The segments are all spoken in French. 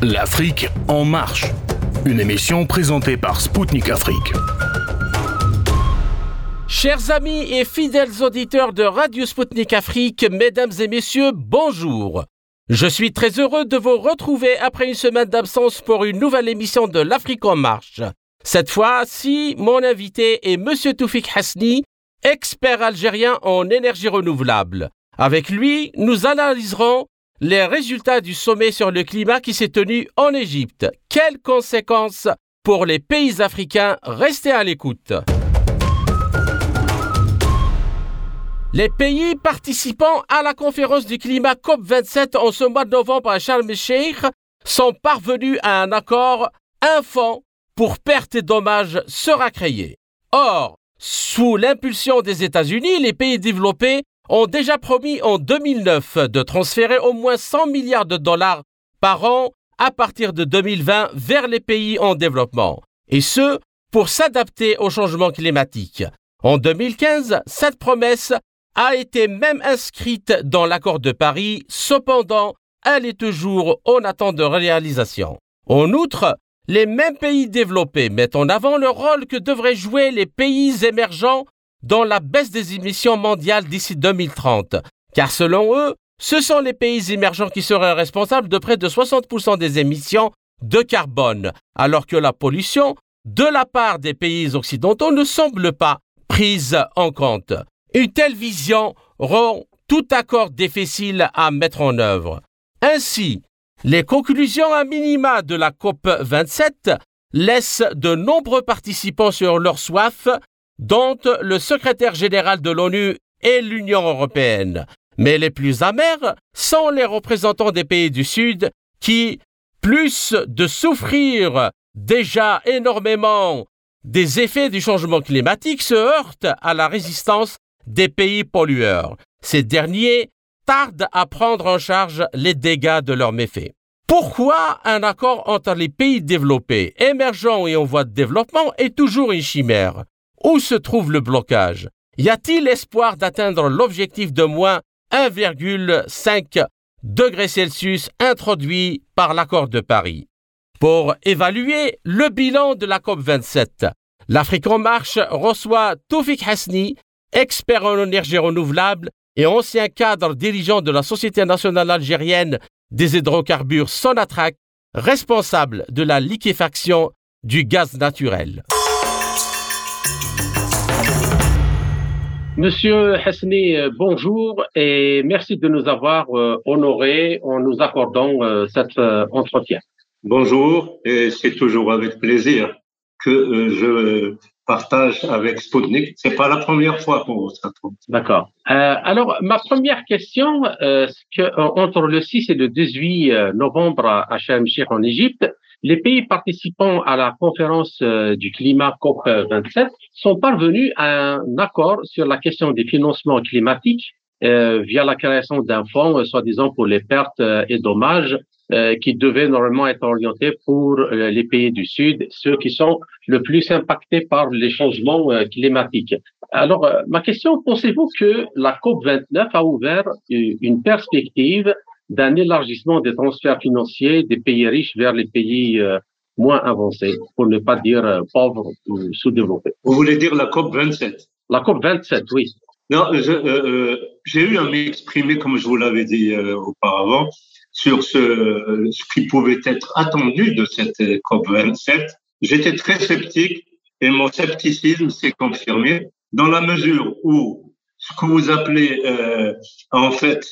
L'Afrique en marche. Une émission présentée par Spoutnik Afrique. Chers amis et fidèles auditeurs de Radio Spoutnik Afrique, mesdames et messieurs, bonjour. Je suis très heureux de vous retrouver après une semaine d'absence pour une nouvelle émission de l'Afrique en marche. Cette fois-ci, mon invité est Monsieur Toufik Hasni, expert algérien en énergie renouvelable. Avec lui, nous analyserons les résultats du sommet sur le climat qui s'est tenu en Égypte. Quelles conséquences pour les pays africains Restez à l'écoute. Les pays participant à la conférence du climat COP27 en ce mois de novembre à Sharm el-Sheikh sont parvenus à un accord. Un fonds pour pertes et dommages sera créé. Or, sous l'impulsion des États-Unis, les pays développés ont déjà promis en 2009 de transférer au moins 100 milliards de dollars par an à partir de 2020 vers les pays en développement, et ce, pour s'adapter au changement climatique. En 2015, cette promesse a été même inscrite dans l'accord de Paris, cependant, elle est toujours en attente de réalisation. En outre, les mêmes pays développés mettent en avant le rôle que devraient jouer les pays émergents dans la baisse des émissions mondiales d'ici 2030, car selon eux, ce sont les pays émergents qui seraient responsables de près de 60% des émissions de carbone, alors que la pollution de la part des pays occidentaux ne semble pas prise en compte. Une telle vision rend tout accord difficile à mettre en œuvre. Ainsi, les conclusions à minima de la COP 27 laissent de nombreux participants sur leur soif dont le secrétaire général de l'ONU et l'Union européenne. Mais les plus amers sont les représentants des pays du Sud qui, plus de souffrir déjà énormément des effets du changement climatique, se heurtent à la résistance des pays pollueurs. Ces derniers tardent à prendre en charge les dégâts de leurs méfaits. Pourquoi un accord entre les pays développés, émergents et en voie de développement est toujours une chimère? Où se trouve le blocage? Y a-t-il espoir d'atteindre l'objectif de moins 1,5 degrés Celsius introduit par l'accord de Paris? Pour évaluer le bilan de la COP27, l'Afrique en marche reçoit Toufik Hasni, expert en énergie renouvelable et ancien cadre dirigeant de la Société nationale algérienne des hydrocarbures Sonatrach, responsable de la liquéfaction du gaz naturel. Monsieur Hasni, euh, bonjour et merci de nous avoir euh, honorés en nous accordant euh, cet entretien. Bonjour et c'est toujours avec plaisir que je partage avec Sputnik. C'est pas la première fois pour vous. D'accord. alors ma première question, que entre le 6 et le 18 novembre à Sharm en Égypte, les pays participants à la conférence du climat COP27 sont parvenus à un accord sur la question des financements climatiques euh, via la création d'un fonds, euh, soi-disant pour les pertes et dommages, qui devait normalement être orienté pour les pays du Sud, ceux qui sont le plus impactés par les changements climatiques. Alors, ma question, pensez-vous que la COP29 a ouvert une perspective d'un élargissement des transferts financiers des pays riches vers les pays euh, moins avancés, pour ne pas dire euh, pauvres ou sous-développés. Vous voulez dire la COP 27 La COP 27, oui. Non, euh, j'ai eu à m'exprimer, comme je vous l'avais dit auparavant, sur ce, ce qui pouvait être attendu de cette COP 27. J'étais très sceptique et mon scepticisme s'est confirmé dans la mesure où ce que vous appelez en fait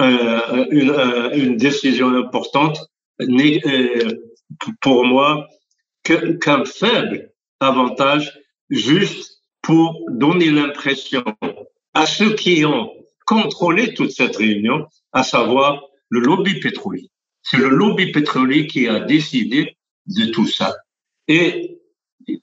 euh, une, euh, une, décision importante n'est euh, pour moi qu'un faible avantage juste pour donner l'impression à ceux qui ont contrôlé toute cette réunion, à savoir le lobby pétrolier. C'est le lobby pétrolier qui a décidé de tout ça. Et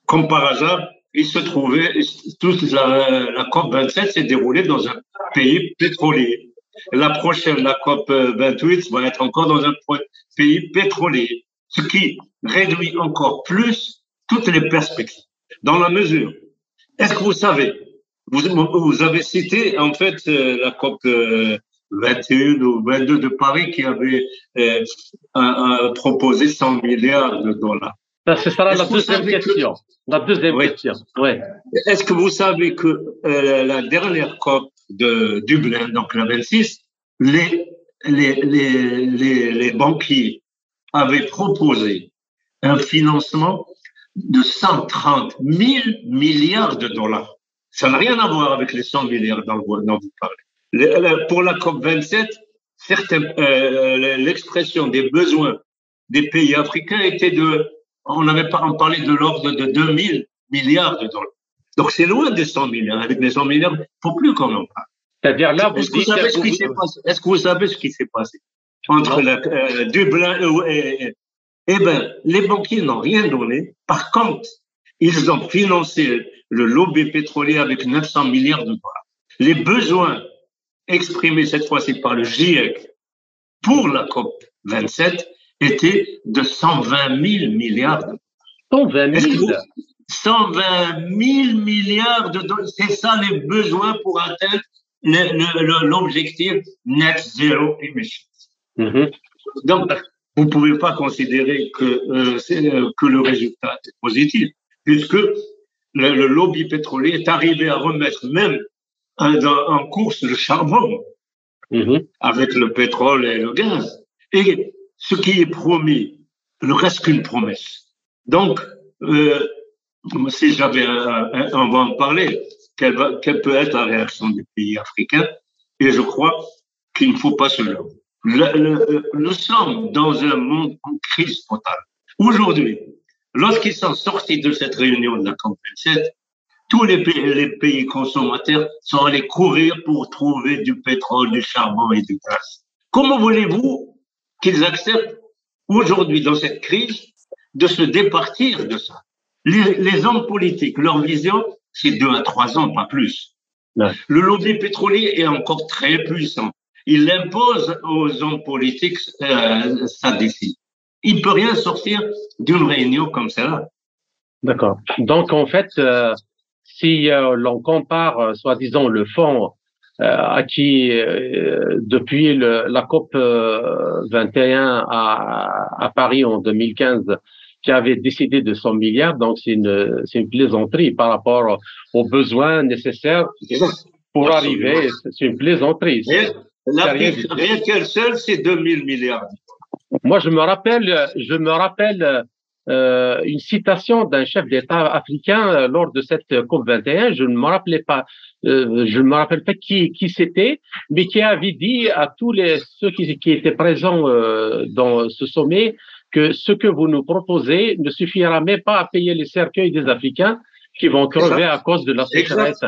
comme par hasard, il se trouvait, toute la, la COP27 s'est déroulée dans un pays pétrolier. La prochaine, la COP 28, va être encore dans un pays pétrolier, ce qui réduit encore plus toutes les perspectives. Dans la mesure, est-ce que vous savez, vous, vous avez cité en fait euh, la COP 21 ou 22 de Paris qui avaient euh, proposé 100 milliards de dollars. Ça, ce sera la deuxième question. La deuxième question. Ouais. Est-ce que vous savez que euh, la dernière COP de Dublin, donc la 26, les, les, les, les, les banquiers avaient proposé un financement de 130 000 milliards de dollars. Ça n'a rien à voir avec les 100 milliards dont vous parlez. Pour la COP 27, euh, l'expression des besoins des pays africains était de, on avait pas en parlé de l'ordre de 2000 milliards de dollars. Donc c'est loin des 100 milliards. Avec les 100 milliards, il ne faut plus qu'on en parle. C'est-à-dire là, vous Est-ce que, vous savez ce qui s'est passé? Est-ce que vous savez ce qui s'est passé? Entre la, euh, Dublin et, eh ben, les banquiers n'ont rien donné. Par contre, ils ont financé le lobby pétrolier avec 900 milliards de dollars. Les besoins exprimés cette fois-ci par le GIEC pour la COP 27 étaient de 120 000 milliards de dollars. 120 000 120 000 milliards de dollars. C'est ça les besoins pour atteindre l'objectif net zéro Mm-hmm. Donc, vous ne pouvez pas considérer que, euh, euh, que le résultat est positif, puisque le, lobby pétrolier est arrivé à remettre même en, en course le charbon mm-hmm. avec le pétrole et le gaz. Et ce qui est promis ne reste qu'une promesse. Donc, euh, si j'avais, on va en parler, quelle, quelle peut être la réaction des pays africains, et je crois qu'il ne faut pas se leurrer nous sommes dans un monde en crise totale. Aujourd'hui, lorsqu'ils sont sortis de cette réunion de la COP27, tous les pays, les pays consommateurs sont allés courir pour trouver du pétrole, du charbon et du gaz. Comment voulez-vous qu'ils acceptent aujourd'hui, dans cette crise, de se départir de ça? Les, les hommes politiques, leur vision, c'est deux à trois ans, pas plus. Le lobby pétrolier est encore très puissant il impose aux hommes politiques euh, sa décision. Il peut rien sortir d'une réunion comme celle-là. D'accord. Donc en fait, euh, si euh, l'on compare, euh, soi-disant, le fonds acquis depuis le, la COP 21 à, à, Paris en 2015, qui avait décidé de 100 milliards, donc c'est une, c'est une plaisanterie par rapport aux besoins nécessaires pour arriver. C'est une plaisanterie. Rien qu'elle seule, c'est 2000 milliards. Moi, je me rappelle, je me rappelle euh, une citation d'un chef d'État africain euh, lors de cette COP 21. Je ne me rappelais pas, euh, je ne me rappelle pas qui, qui c'était, mais qui avait dit à tous les ceux qui, qui étaient présents euh, dans ce sommet que ce que vous nous proposez ne suffira même pas à payer les cercueils des Africains qui vont crever à cause de la sécheresse.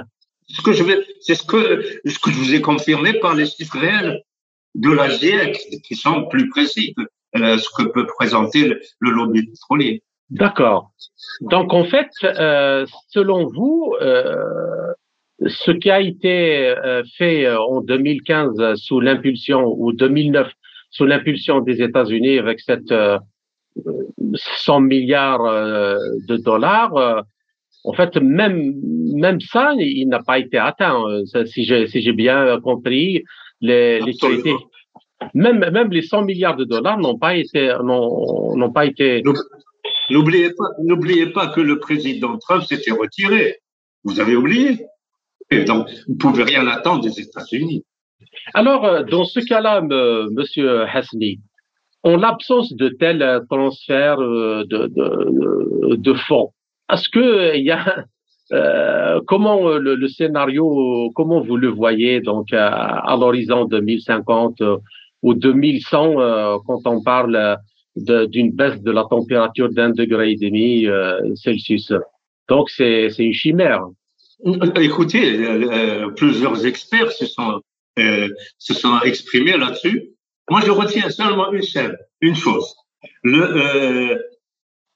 Ce que je vais, c'est ce que, ce que je vous ai confirmé par les chiffres réels de la qui sont plus précis que euh, ce que peut présenter le, lobby pétrolier. D'accord. Donc en fait, euh, selon vous, euh, ce qui a été euh, fait euh, en 2015 sous l'impulsion ou 2009 sous l'impulsion des États-Unis avec cette 100 milliards de dollars, en fait, même même ça, il n'a pas été atteint. Euh, si j'ai si j'ai bien compris, les, les même même les 100 milliards de dollars n'ont pas été n'ont pas été. N'oubliez pas n'oubliez pas que le président Trump s'était retiré. Vous avez oublié. Et donc, vous pouvez rien attendre des États-Unis. Alors, euh, dans ce cas-là, Monsieur Hasni, en l'absence de tels transferts euh, de, de, de fonds, est-ce que il y a euh, comment euh, le, scénario, comment vous le voyez donc à, l'horizon 2050 euh, ou 2100 euh, quand on parle d'une baisse de la température d'un degré et demi Celsius. Donc c'est une chimère. Écoutez, plusieurs experts se sont se sont exprimés là-dessus. Moi, je retiens seulement une chose,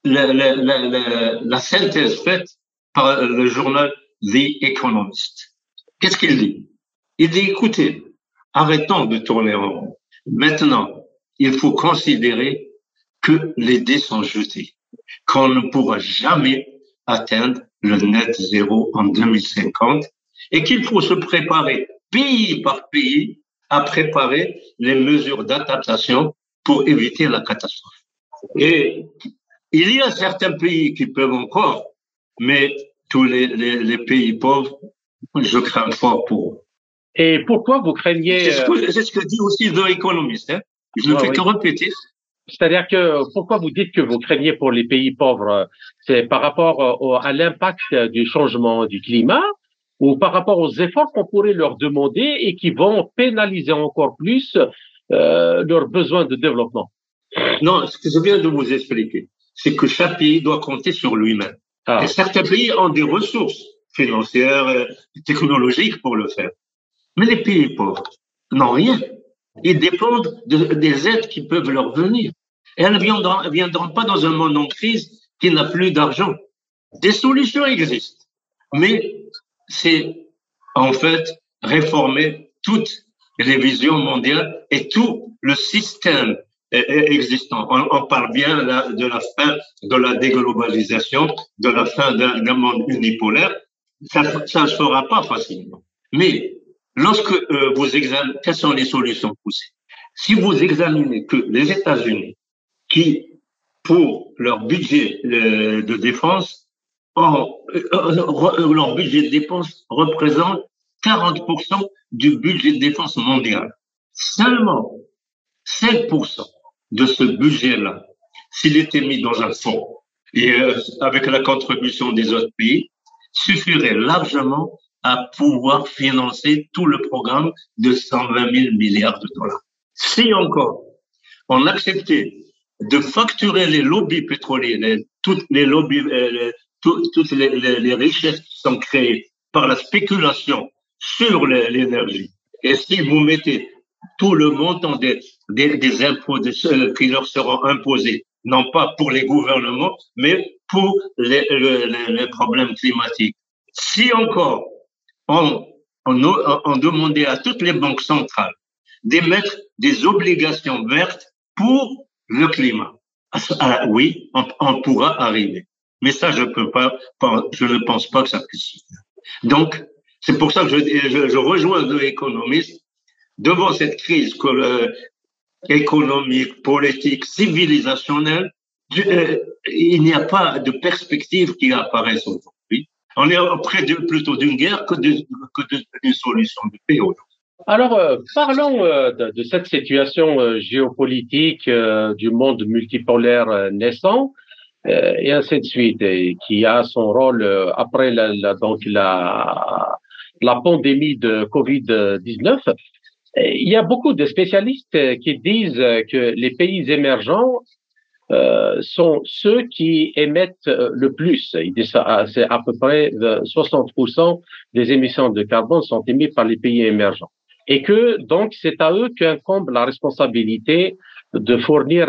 la, la, la, la, synthèse faite par le journal The Economist. Qu'est-ce qu'il dit? Il dit, écoutez, arrêtons de tourner en rond. Maintenant, il faut considérer que les dés sont jetés, qu'on ne pourra jamais atteindre le net zéro en 2050 et qu'il faut se préparer pays par pays à préparer les mesures d'adaptation pour éviter la catastrophe. Et il y a certains pays qui peuvent encore, mais tous les, les, pays pauvres, je crains fort pour eux. Et pourquoi vous craignez C'est ce, que dit aussi The Economist. Hein. Je ne fais que répéter. C'est-à-dire que pourquoi vous dites que vous craignez pour les pays pauvres? C'est par rapport à l'impact du changement du climat ou par rapport aux efforts qu'on pourrait leur demander et qui vont pénaliser encore plus euh, leurs besoins de développement? Non, ce que je viens de vous expliquer, c'est que chaque pays doit compter sur lui-même. Ah. Et certains pays ont des ressources financières, euh, technologiques pour le faire. Mais les pays pauvres n'ont rien. Ils dépendent des aides qui peuvent leur venir. Et elles ne viendront, viendront pas dans un monde en crise qui n'a plus d'argent. Des solutions existent. Mais c'est en fait réformer toutes les visions mondiales et tout le système existant. On, parle bien de la fin de la déglobalisation, de la fin d'un monde unipolaire. Ça ne se fera pas facilement. Mais lorsque euh, vous examinez, quelles sont les solutions poussées Si vous examinez que les États-Unis, qui pour leur budget euh, de défense euh, leur budget de défense représente 40% du budget de défense mondial. Seulement 5% de ce budget-là, s'il était mis dans un fonds et euh, avec la contribution des autres pays, suffirait largement à pouvoir financer tout le programme de 120 000 milliards de dollars. Si encore on acceptait de facturer les lobbies pétroliers, toutes les lobbies, euh, toutes les, richesses qui sont créées par la spéculation sur l'énergie. Et si vous mettez tout le montant des, des, des impôts de qui leur seront imposés, non pas pour les gouvernements, mais pour les, les, les problèmes climatiques. Si encore on, on, on demandait à toutes les banques centrales d'émettre des obligations vertes pour le climat, ah, oui, on, on pourra arriver. Mais ça, je peux pas, je ne pense pas que ça puisse. Donc, c'est pour ça que je, je, rejoins deux économistes devant cette crise euh, économique, politique, civilisationnelle. Euh, il n'y a pas de perspective qui apparaisse aujourd'hui. On est près plutôt d'une guerre que d'une solution de paix aujourd'hui. Alors, euh, parlons de, de, cette situation géopolitique du monde multipolaire naissant. Euh, et ainsi de suite, qui a son rôle euh, après la, donc la pandémie de Covid-19. Il y a beaucoup de spécialistes qui disent que les pays émergents euh, sont ceux qui émettent le plus. Ils disent c'est à peu près 60% des émissions de carbone sont émises par les pays émergents. Et que donc c'est à eux qu'incombe la responsabilité de fournir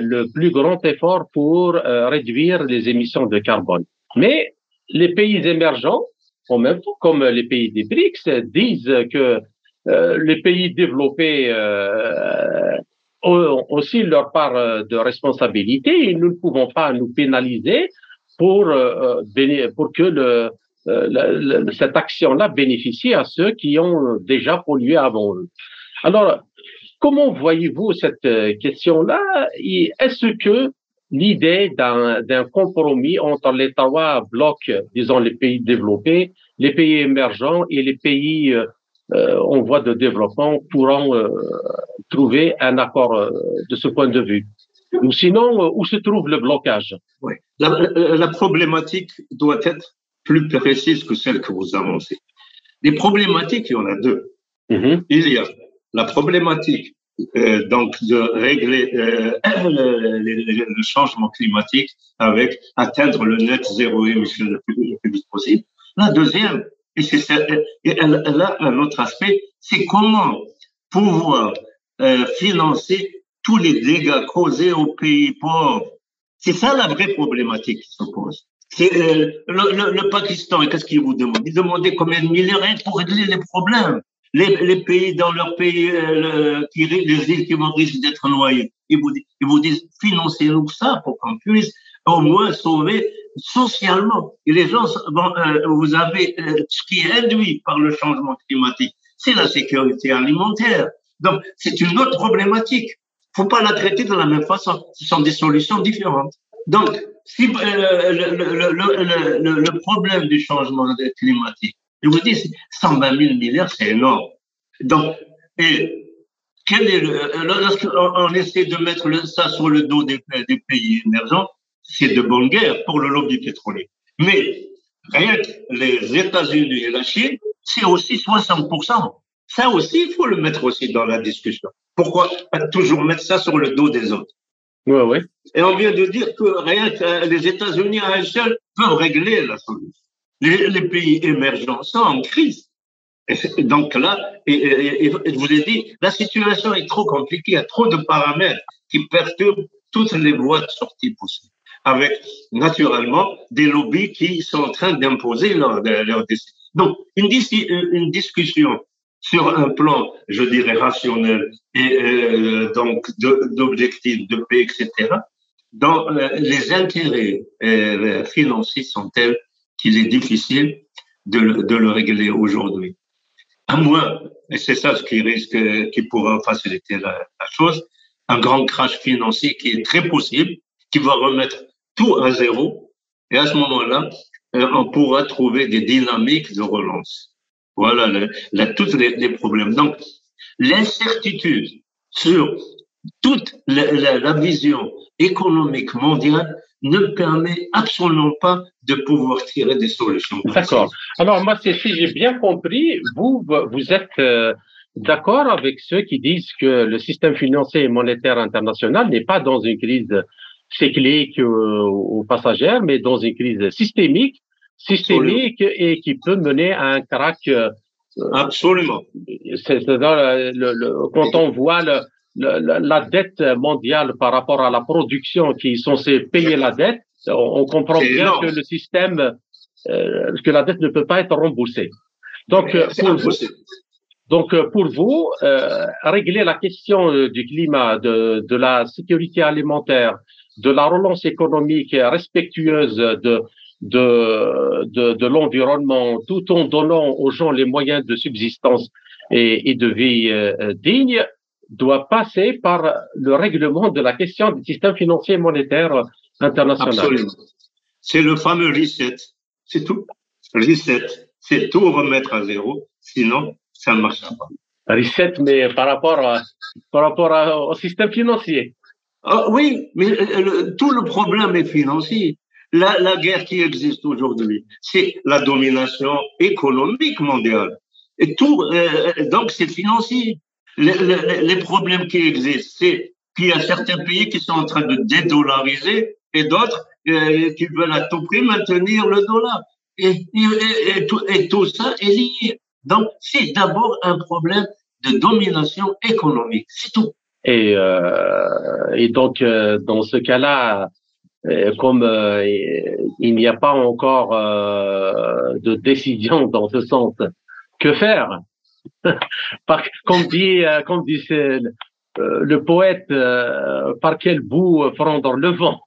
le plus grand effort pour euh, réduire les émissions de carbone. Mais les pays émergents, en même temps comme les pays des BRICS, disent que euh, les pays développés euh, ont aussi leur part de responsabilité et nous ne pouvons pas nous pénaliser pour, pour que le, cette action-là bénéficie à ceux qui ont déjà pollué avant eux. Alors, Comment voyez-vous cette euh, question-là? Est-ce que l'idée d'un compromis entre les trois blocs, disons les pays développés, les pays émergents et les pays euh, euh en voie de développement pourront euh, trouver un accord de ce point de vue Ou sinon, où se trouve le blocage? Oui. La, la, problématique doit être plus précise que celle que vous avancez. Les problématiques, il y en a deux. Mm-hmm. Il y a la problématique euh, donc de régler euh, le, changement climatique avec atteindre le net zéro émission le plus, vite possible. La deuxième, et c'est elle, elle, a un autre aspect, c'est comment pouvoir euh, financer tous les dégâts causés aux pays pauvres. C'est ça la vraie problématique qui se pose. Euh, le, le, Pakistan, qu'est-ce qu'il vous demande? Il demandait combien de milliards pour régler les problèmes les, pays dans leur pays, euh, qui, les îles qui vont risquer d'être noyées, ils vous, ils vous disent financez-nous ça pour qu'on puisse au moins sauver socialement. Les gens, bon, euh, vous avez euh, ce qui est induit par le changement climatique, c'est la sécurité alimentaire. Donc, c'est une autre problématique. faut pas la traiter de la même façon. Ce sont des solutions différentes. Donc, si, euh, le, le, le, le, problème du changement climatique, je vous dis, 120 000 milliards, c'est énorme. Donc, et quel est lorsqu'on essaie de mettre ça sur le dos des pays émergents, c'est de bonne guerre pour le lobby pétrolier. Mais rien que les États-Unis et la Chine, c'est aussi 60%. Ça aussi, il faut le mettre aussi dans la discussion. Pourquoi toujours mettre ça sur le dos des autres? Oui, oui. Et on vient de dire que rien que les États-Unis à un seul peuvent régler la solution. Les, pays émergents sont en crise. Et donc là, et, je vous ai dit, la situation est trop compliquée, il y a trop de paramètres qui perturbent toutes les voies de sortie possibles avec naturellement des lobbies qui sont en train d'imposer leurs leur décisions. Donc, une, discussion sur un plan, je dirais, rationnel et euh, donc d'objectifs de, paix, etc., dans euh, les intérêts euh, financiers sont tels qu'il est difficile de, de le régler aujourd'hui? À moins, et c'est ça ce qui risque, qui pourra faciliter la, la chose, un grand crash financier qui est très possible, qui va remettre tout à zéro. Et à ce moment-là, euh, on pourra trouver des dynamiques de relance. Voilà le, tous les, problèmes. Donc, l'incertitude sur toute la, vision économique mondiale ne permet absolument pas de pouvoir tirer des solutions. D'accord. Alors moi, si j'ai bien compris, vous vous êtes euh, d'accord avec ceux qui disent que le système financier et monétaire international n'est pas dans une crise cyclique ou, passagère, mais dans une crise systémique, systémique et qui peut mener à un crack. Euh, Absolument. C'est le, quand on voit le, la dette mondiale par rapport à la production qui est censée payer la dette, on, comprend bien que le système, euh, que la dette ne peut pas être remboursée. Donc, pour vous, donc, pour vous, euh, régler la question du climat, de, de la sécurité alimentaire, de la relance économique respectueuse de, de, de, de l'environnement, tout en donnant aux gens les moyens de subsistance et, et de vie euh, digne, doit passer par le règlement de la question du système financier et monétaire international. Absolument. C'est le fameux reset. C'est tout. Reset. C'est tout remettre à zéro. Sinon, ça ne marchera pas. Reset, mais par rapport, à, par rapport au système financier. Ah, oui, mais euh, tout le problème est financier. La, guerre qui existe aujourd'hui, c'est la domination économique mondiale. Et tout, euh, donc c'est financier. Les, problèmes qui existent, c'est qu'il y a certains pays qui sont en train de dédollariser et d'autres euh, qui veulent à tout prix maintenir le dollar. Et, tout, et tout ça est lié. Donc c'est d'abord un problème de domination économique, c'est tout. Et, euh, et donc, euh, dans ce cas-là, euh, comme euh, il n'y a pas encore de décision dans ce sens, que faire? Comme dit, comme dit le poète, par quel bout prendre le vent?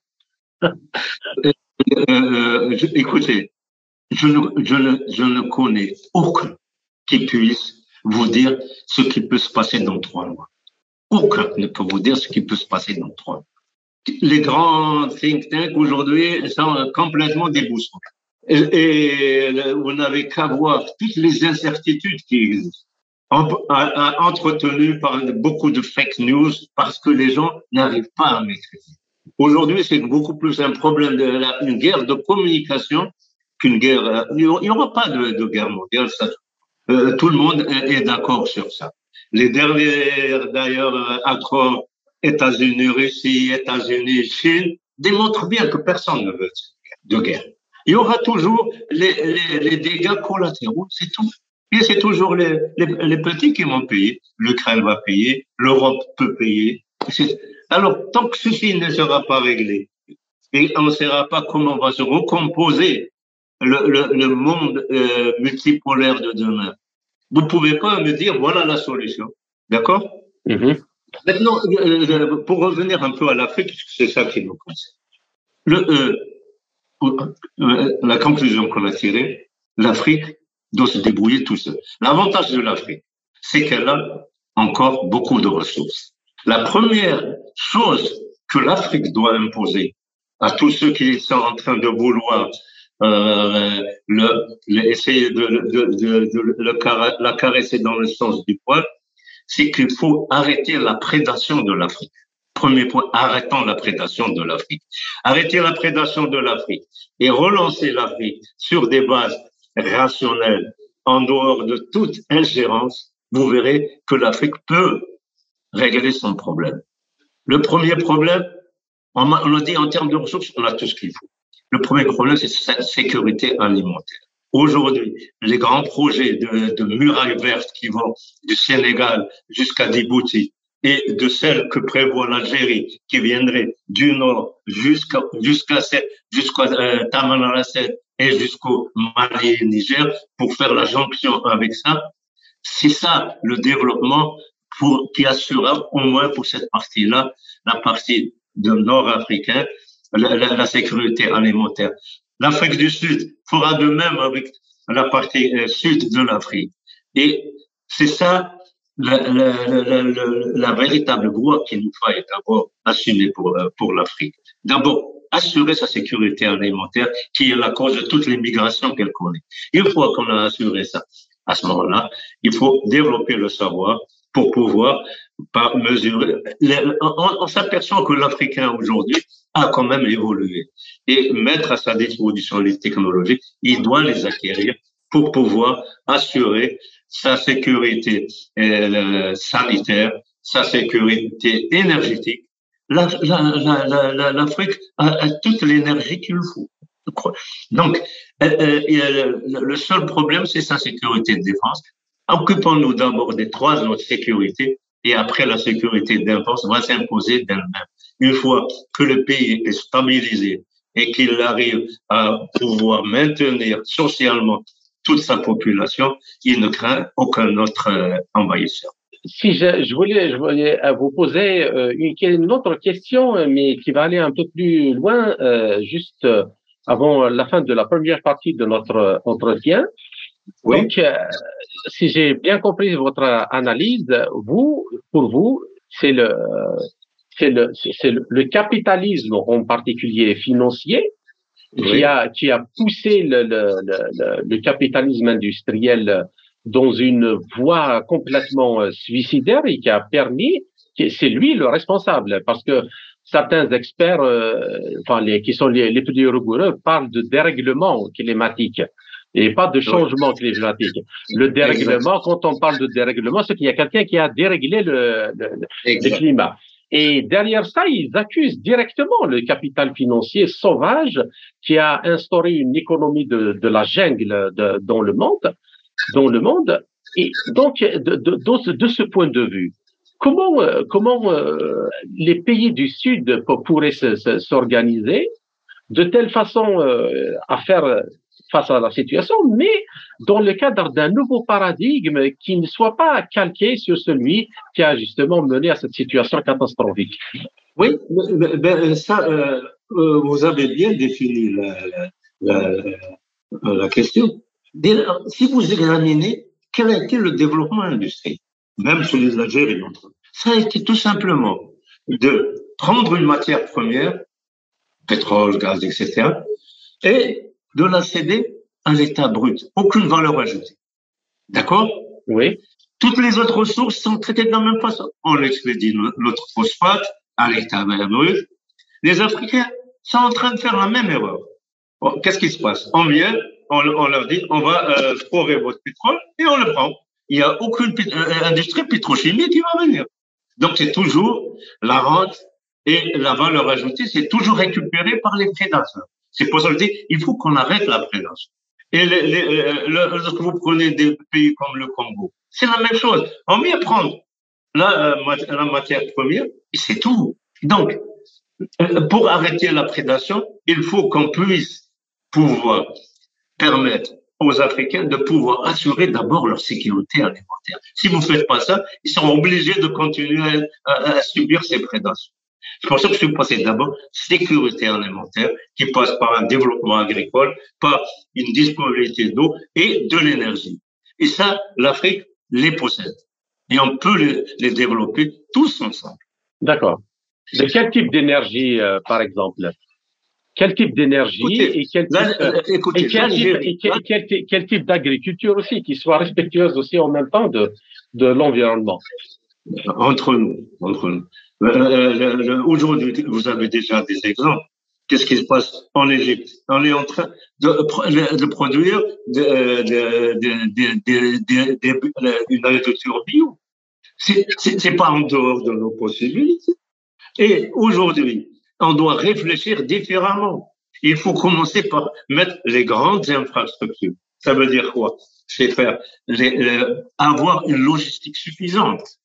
Écoutez, je ne, je, ne, je ne connais aucun qui puisse vous dire ce qui peut se passer dans trois mois. Aucun ne peut vous dire ce qui peut se passer dans trois. Les grands think tanks aujourd'hui sont complètement déboussolés. Et, vous n'avez qu'à voir toutes les incertitudes qui existent, entretenues par beaucoup de fake news parce que les gens n'arrivent pas à maîtriser. Aujourd'hui, c'est beaucoup plus un problème de une guerre de communication qu'une guerre. Il n'y aura pas de, guerre mondiale. Euh, tout le monde est d'accord sur ça. Les dernières, d'ailleurs, euh, accords États-Unis, Russie, États-Unis, Chine démontrent bien que personne ne veut de guerre. Il y aura toujours les, dégâts collatéraux, c'est tout. Et c'est toujours les, petits qui vont payer. L'Ukraine va payer, l'Europe peut payer. Alors, tant que ceci ne sera pas réglé, on ne saura pas comment va se recomposer le monde euh, multipolaire de demain, vous ne pouvez pas me dire voilà la solution. D'accord? Mm-hmm. Maintenant, euh, euh, pour revenir un peu à l'Afrique, c'est ça qui nous concerne. Le, euh, la conclusion qu'on a tirée, l'Afrique doit se débrouiller tout seul. L'avantage de l'Afrique, c'est qu'elle a encore beaucoup de ressources. La première chose que l'Afrique doit imposer à tous ceux qui sont en train de vouloir euh, le, essayer de, de, de, de le, la caresser dans le sens du poil, c'est qu'il faut arrêter la prédation de l'Afrique. Premier point, arrêtons la prédation de l'Afrique. Arrêter la prédation de l'Afrique et relancer l'Afrique sur des bases rationnelles, en dehors de toute ingérence, vous verrez que l'Afrique peut régler son problème. Le premier problème, on, l'a dit en termes de ressources, on a tout ce qu'il faut. Le premier problème, c'est sa sécurité alimentaire. Aujourd'hui, les grands projets de, murailles vertes qui vont du Sénégal jusqu'à Djibouti et de celles que prévoit l'Algérie qui viendrait du nord jusqu'à jusqu'à euh, et jusqu'au Mali et Niger pour faire la jonction avec ça. C'est ça le développement qui assurera au moins pour cette partie-là, la partie de nord-africain, la, la, sécurité alimentaire. L'Afrique du Sud fera de même avec la partie euh, sud de l'Afrique. Et c'est ça la, la, la, véritable voie qu'il nous faut d'abord assumer pour, euh, pour l'Afrique. D'abord, assurer sa sécurité alimentaire, qui est la cause de toutes les migrations qu'elle connaît. Une fois qu'on a assuré ça, à ce moment-là, il faut développer le savoir pour pouvoir par mesurer. On, s'aperçoit que l'Africain aujourd'hui a quand même évolué et mettre à sa disposition les technologies, il doit les acquérir pour pouvoir assurer sa sécurité euh, sanitaire, sa sécurité énergétique. L'Afrique a, toute l'énergie qu'il faut. Donc, euh, euh, le seul problème, c'est sa sécurité de défense. Occupons-nous d'abord des trois autres sécurités et après la sécurité défense va s'imposer d'elle-même. Une fois que le pays est stabilisé et qu'il arrive à pouvoir maintenir socialement toute sa population, il ne craint aucun autre euh, envahisseur. Si je, je, voulais, je voulais euh, vous poser euh, une, une, autre question, mais qui va aller un peu plus loin, euh, juste avant la fin de la première partie de notre entretien. Oui. Donc, si j'ai bien compris votre analyse, vous, pour vous, c'est le, c'est le, c'est le, le, capitalisme en particulier financier qui a qui a poussé le, le, le, le, capitalisme industriel dans une voie complètement euh, suicidaire et qui a permis c'est lui le responsable parce que certains experts euh, enfin les qui sont les, les plus rigoureux parlent de dérèglement climatique et pas de changement climatique. Le dérèglement, quand on parle de dérèglement, c'est qu'il y a quelqu'un qui a déréglé le, le, le climat. Et derrière ça, ils accusent directement le capital financier sauvage qui a instauré une économie de, de la jungle de, dans le monde, dans le monde. Et donc, de, de, de ce point de vue, comment, euh, comment euh, les pays du Sud pourraient s'organiser de telle façon euh, à faire face à la situation, mais dans le cadre d'un nouveau paradigme qui ne soit pas calqué sur celui qui a justement mené à cette situation catastrophique. Oui, ben, ça, euh, euh, vous avez bien défini la, question. Si vous examinez quel a été le développement industriel, même sur les Algériens, ça a été tout simplement de prendre une matière première, pétrole, gaz, etc., et de la céder à l'état brut. Aucune valeur ajoutée. D'accord? Oui. Toutes les autres ressources sont traitées de la même façon. On expédie notre phosphate à l'état brut. Les Africains sont en train de faire la même erreur. Qu'est-ce qui se passe? On vient, on, leur dit, on va euh, votre pétrole et on le prend. Il n'y a aucune industrie pétrochimique qui va venir. Donc c'est toujours la rente et la valeur ajoutée, c'est toujours récupéré par les prédateurs. C'est pour ça que je dis, il faut qu'on arrête la présence. Et euh, lorsque vous prenez des pays comme le Congo, c'est la même chose. On vient prendre la, euh, matière première et c'est tout. Donc, euh, pour arrêter la prédation, il faut qu'on puisse pouvoir permettre aux Africains de pouvoir assurer d'abord leur sécurité alimentaire. Si vous ne faites pas ça, ils sont obligés de continuer à subir ces prédations. C'est pour ça que je passé d'abord sécurité alimentaire qui passe par un développement agricole, par une disponibilité d'eau et de l'énergie. Et ça, l'Afrique les possède. et on peut les, développer tous ensemble. D'accord. De quel type d'énergie, euh, par exemple? Quel type d'énergie et quel type, d'agriculture aussi, qui soit respectueuse aussi en même temps de, de l'environnement? Entre nous, entre nous. Euh, euh, aujourd'hui, vous avez déjà des exemples. Qu'est-ce qui se passe en Égypte? On est en train de, produire une agriculture bio. C'est pas en dehors de nos possibilités. Et aujourd'hui, on doit réfléchir différemment. Il faut commencer par mettre les grandes infrastructures. Ça veut dire quoi? C'est faire avoir une logistique suffisante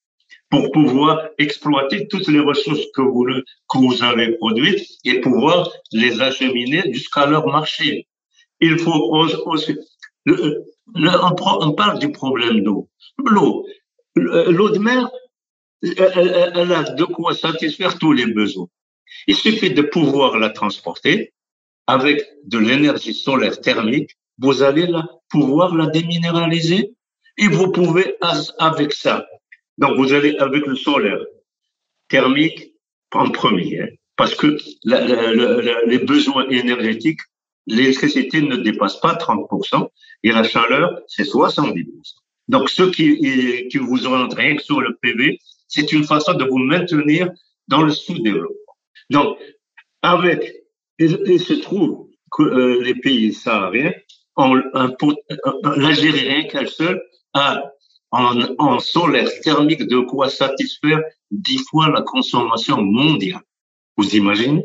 pour pouvoir exploiter toutes les ressources que vous, avez produites et pouvoir les acheminer jusqu'à leur marché. Il faut aussi, on parle du problème d'eau. L'eau, l'eau de mer, elle, a de quoi satisfaire tous les besoins. Il suffit de pouvoir la transporter avec de l'énergie solaire thermique. Vous allez pouvoir la déminéraliser et vous pouvez, avec ça, donc vous allez avec le solaire thermique en premier, hein, parce que les besoins énergétiques, l'électricité ne dépasse pas 30% et la chaleur, c'est 70%. Donc, ce qui, vous oriente rien que sur le PV, c'est une façon de vous maintenir dans le sous-développement. Donc, avec, il, se trouve que euh, les pays sahariens, ont l'Algérie rien qu'elle seule a en, en, solaire thermique de quoi satisfaire dix fois la consommation mondiale. Vous imaginez?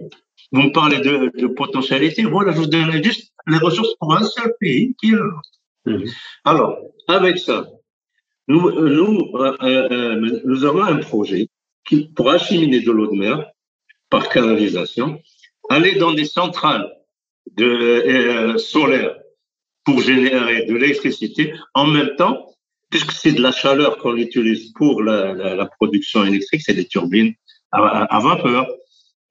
Vous me parlez de, de, potentialité. Voilà, je vous donne juste les ressources pour un seul pays qui est. Mhm. Alors, avec ça, nous, nous, euh, euh, nous avons un projet qui, pour acheminer de l'eau de mer par canalisation, aller dans des centrales de, euh, solaires pour générer de l'électricité en même temps, puisque c'est de la chaleur qu'on utilise pour la, la, la production électrique, c'est des turbines à, à, vapeur.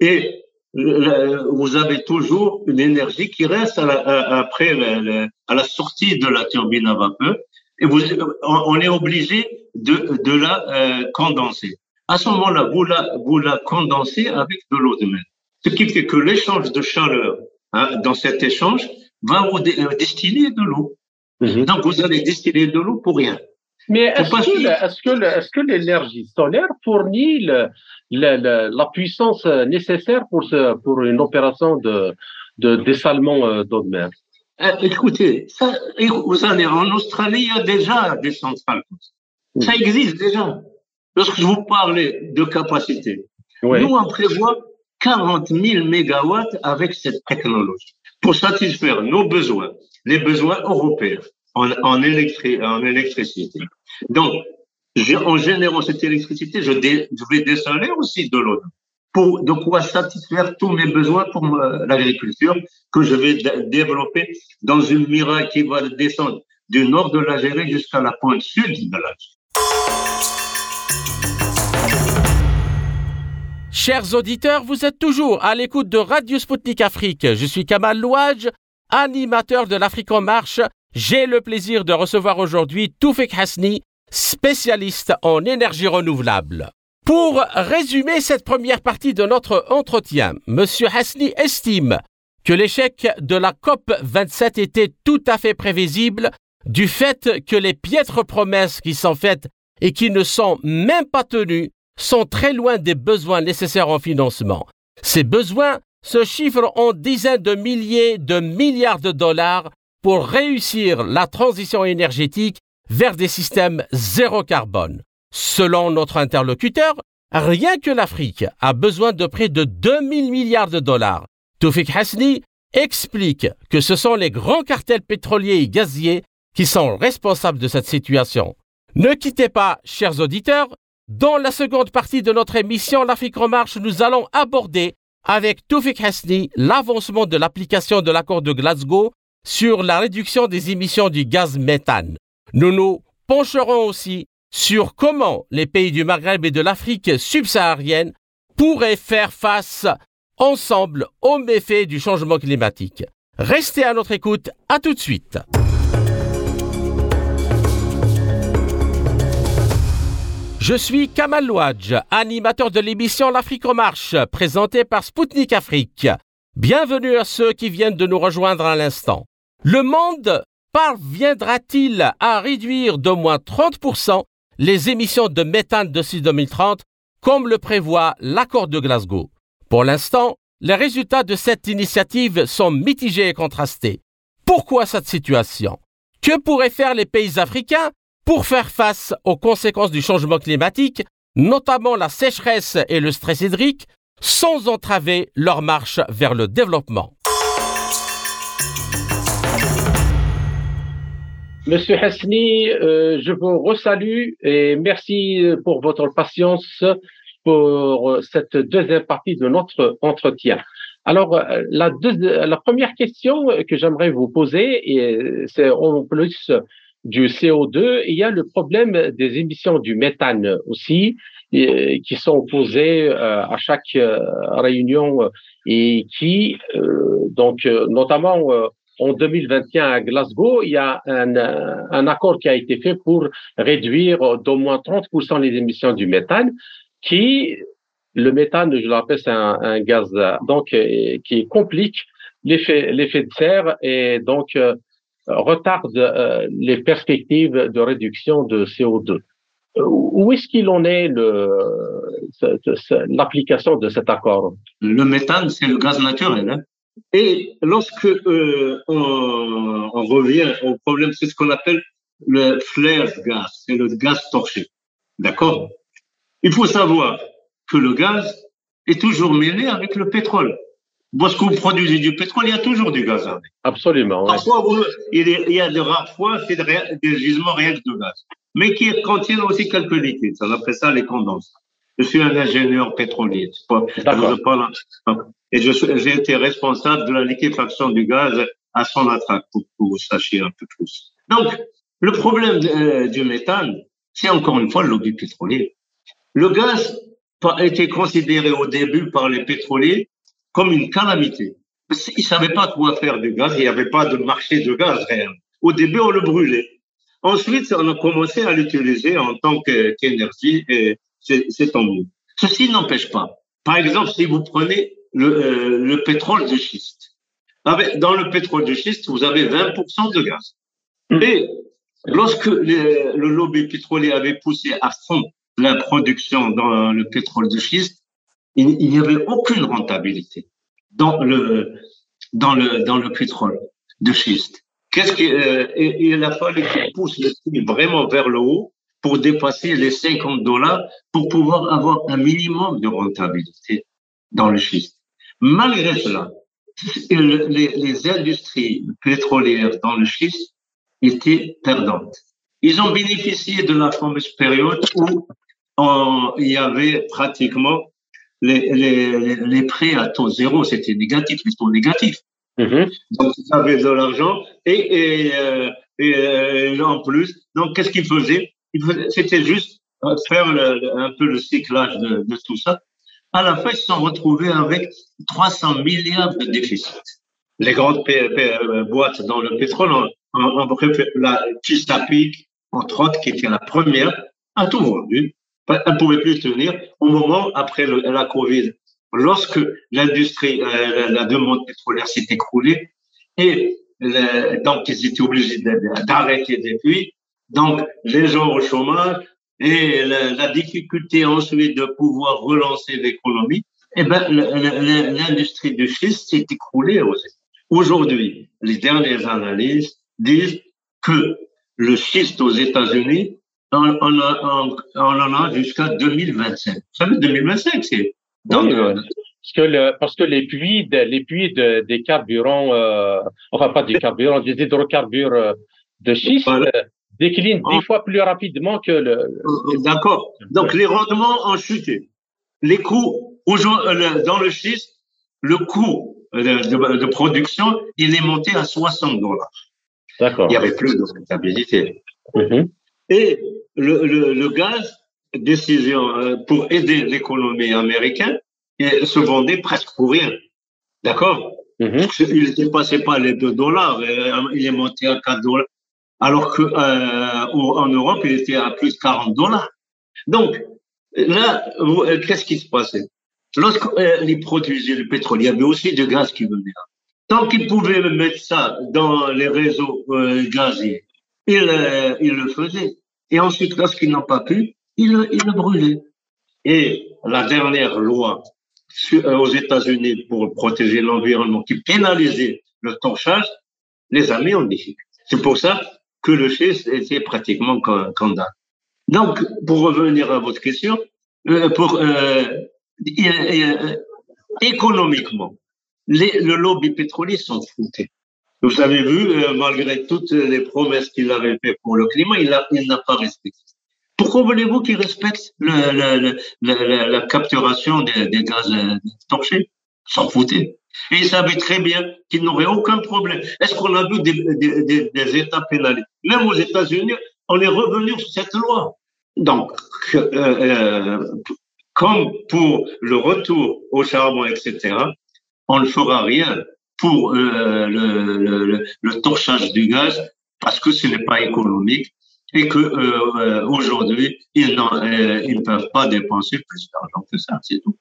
Et vous avez toujours une énergie qui reste à la, après à la sortie de la turbine à vapeur et vous, on est obligé de, de la euh, condenser. À ce moment-là, vous la, vous la condensez avec de l'eau de mer. Ce qui fait que l'échange de chaleur hein, dans cet échange va vous euh, destiner de l'eau. Mhm. Donc, vous allez destiner de l'eau pour rien. Mais est-ce que, l'énergie solaire fournit le, la puissance nécessaire pour, ce, pour une opération de, de dessalement euh, d'eau de mer? Euh, écoutez, ça, vous allez en Australie, il y a déjà des centrales. Ça. Existe déjà. Lorsque je vous parlais de capacité, nous, on prévoit 40 000 mégawatts avec cette technologie pour satisfaire nos besoins, les besoins européens en, électricité. Donc, en générant cette électricité, je, vais dessaler aussi de l'eau pour de quoi satisfaire tous mes besoins pour l'agriculture que je vais développer dans une miraille qui va descendre du nord de l'Algérie jusqu'à la pointe sud de l'Algérie. Chers auditeurs, vous êtes toujours à l'écoute de Radio Sputnik Afrique. Je suis Kamal Louadj, animateur de l'Afrique en marche. J'ai le plaisir de recevoir aujourd'hui Toufik Hasni, spécialiste en énergie renouvelable. Pour résumer cette première partie de notre entretien, M. Hasni estime que l'échec de la COP 27 était tout à fait prévisible du fait que les piètres promesses qui sont faites et qui ne sont même pas tenues sont très loin des besoins nécessaires en financement. Ces besoins se chiffrent en dizaines de milliers de milliards de dollars pour réussir la transition énergétique vers des systèmes zéro carbone. Selon notre interlocuteur, rien que l'Afrique a besoin de près de 2000 milliards de dollars. Toufik Hasni explique que ce sont les grands cartels pétroliers et gaziers qui sont responsables de cette situation. Ne quittez pas, chers auditeurs, dans la seconde partie de notre émission L'Afrique en marche, nous allons aborder avec Toufik Hasni l'avancement de l'application de l'accord de Glasgow sur la réduction des émissions du gaz méthane. Nous nous pencherons aussi sur comment les pays du Maghreb et de l'Afrique subsaharienne pourraient faire face ensemble aux méfaits du changement climatique. Restez à notre écoute, à tout de suite. Je suis Kamal Louadj, animateur de l'émission L'Afrique en marche, présentée par Spoutnik Afrique. Bienvenue à ceux qui viennent de nous rejoindre à l'instant. Le monde parviendra-t-il à réduire d'au moins 30% les émissions de méthane d'ici 2030, comme le prévoit l'accord de Glasgow? Pour l'instant, les résultats de cette initiative sont mitigés et contrastés. Pourquoi cette situation? Que pourraient faire les pays africains pour faire face aux conséquences du changement climatique, notamment la sécheresse et le stress hydrique, sans entraver leur marche vers le développement? Monsieur Hasni, euh, je vous resalue et merci pour votre patience pour cette deuxième partie de notre entretien. Alors, la, la première question que j'aimerais vous poser, c'est en plus du CO2, il y a le problème des émissions du méthane aussi, qui sont posées euh, à chaque euh, réunion et qui, euh, donc, notamment en 2021 à Glasgow, il y a un, un accord qui a été fait pour réduire d'au moins 30% les émissions du méthane, qui, le méthane, je le rappelle, c'est un, un, gaz donc qui complique l'effet de serre et donc retarde euh, les perspectives de réduction de CO2. Euh, où est-ce qu'il en est l'application de cet accord? Le méthane, c'est le gaz naturel. Hein. Et lorsque euh, on, on, revient au problème, c'est ce qu'on appelle le flare gas, c'est le gaz torché. D'accord? Il faut savoir que le gaz est toujours mêlé avec le pétrole. Lorsque vous produisez du pétrole, il y a toujours du gaz avec. Absolument. Parfois, il, y a de rares fois, c'est des gisements réels de gaz, mais qui contiennent aussi quelques liquides. On appelle ça les condenses. Je suis un ingénieur pétrolier. D'accord. Et j'ai été responsable de la liquéfaction du gaz à son attraque, pour que vous sachiez un peu plus. Donc, le problème euh, du méthane, c'est encore une fois le lobby pétrolier. Le gaz a été considéré au début par les pétroliers comme une calamité. Ils ne savaient pas quoi faire du gaz, il n'y avait pas de marché de gaz réel. Au début, on le brûlait. Ensuite, on a commencé à l'utiliser en tant qu'énergie et c'est tant mieux. Ceci n'empêche pas. Par exemple, si vous prenez le, euh, le pétrole de schiste. Dans le pétrole de schiste, vous avez 20% de gaz. Mais lorsque le lobby pétrolier avait poussé à fond la production dans le pétrole de schiste, il n'y avait aucune rentabilité dans le, dans le, dans le pétrole de schiste. Qu'est-ce qui, euh, il a fallu qu'il pousse le prix vraiment vers le haut pour dépasser les 50 dollars pour pouvoir avoir un minimum de rentabilité dans le schiste. Malgré cela, les, les industries pétrolières dans le schiste étaient perdantes. Ils ont bénéficié de la fameuse période où il y avait pratiquement les, les, les prêts à taux zéro, c'était négatif, les taux négatifs. Mm-hmm. Donc, ils avaient de l'argent et, et, euh, et, euh, en plus, donc qu'est-ce qu'ils faisaient? C'était juste faire un peu le cyclage de, de, tout ça. À la fin, ils se sont retrouvés avec 300 milliards de déficit. Les grandes boîtes dans le pétrole ont la Chesapeake, entre autres, qui était la première, a tout vendu elle ne pouvait plus tenir au moment après la Covid, lorsque l'industrie, euh, la demande pétrolière s'est écroulée et donc ils étaient obligés d'arrêter des puits. Donc les gens au chômage et la, difficulté ensuite de pouvoir relancer l'économie, eh ben l'industrie du schiste s'est écroulée aussi. Aujourd'hui, les dernières analyses disent que le schiste aux États-Unis on, on, on en a jusqu'à 2025. Vous savez, 2025, c'est... Euh, parce que, le, parce que les puits, de, les puits de, des carburants, euh, enfin pas des carburants, des hydrocarbures euh, de schiste déclinent dix fois plus rapidement que le. D'accord. Donc les rendements ont chuté. Les coûts dans le schiste, le coût de, de, production, il est monté à 60 dollars. D'accord. Il n'y avait plus de rentabilité. Mm-hmm. Et le, le, le gaz, décision euh, pour aider l'économie américaine, se vendait presque pour rien. D'accord? Mm-hmm. Il ne dépassait pas les 2 dollars, euh, il est monté à 4 dollars. Alors que euh, en Europe, il était à plus de 40 dollars. Donc, là, euh, qu'est-ce qui se passait? Lorsqu'ils produisaient le pétrole, il y avait aussi du gaz qui venait. Tant qu'ils pouvaient mettre ça dans les réseaux euh, gaziers, ils, euh, le faisaient. Et ensuite, lorsqu'ils n'ont pas pu, ils, le brûlaient. Et la dernière loi euh, aux États-Unis pour protéger l'environnement qui pénalisait le torchage, les amis ont dit. C'est pour ça que le schiste était pratiquement condamné. Donc, pour revenir à votre question, euh, pour euh, économiquement, les, le lobby pétrolier s'en foutait. Vous avez vu, malgré toutes les promesses qu'il avait faites pour le climat, il n'a pas respecté. Pourquoi voulez-vous le, le, la capturation des, des gaz torchés? S'en foutaient. Et ils savaient très bien qu'ils n'auraient aucun problème. Est-ce qu'on a vu des, États pénalisés Même aux États-Unis, on est revenu sur cette loi. Donc, euh, euh, comme pour le retour au charbon, etc., on ne fera rien pour euh, le, torchage du gaz parce que ce n'est pas économique et que aujourd'hui ils, ils ne peuvent pas dépenser plus d'argent que ça, c'est tout.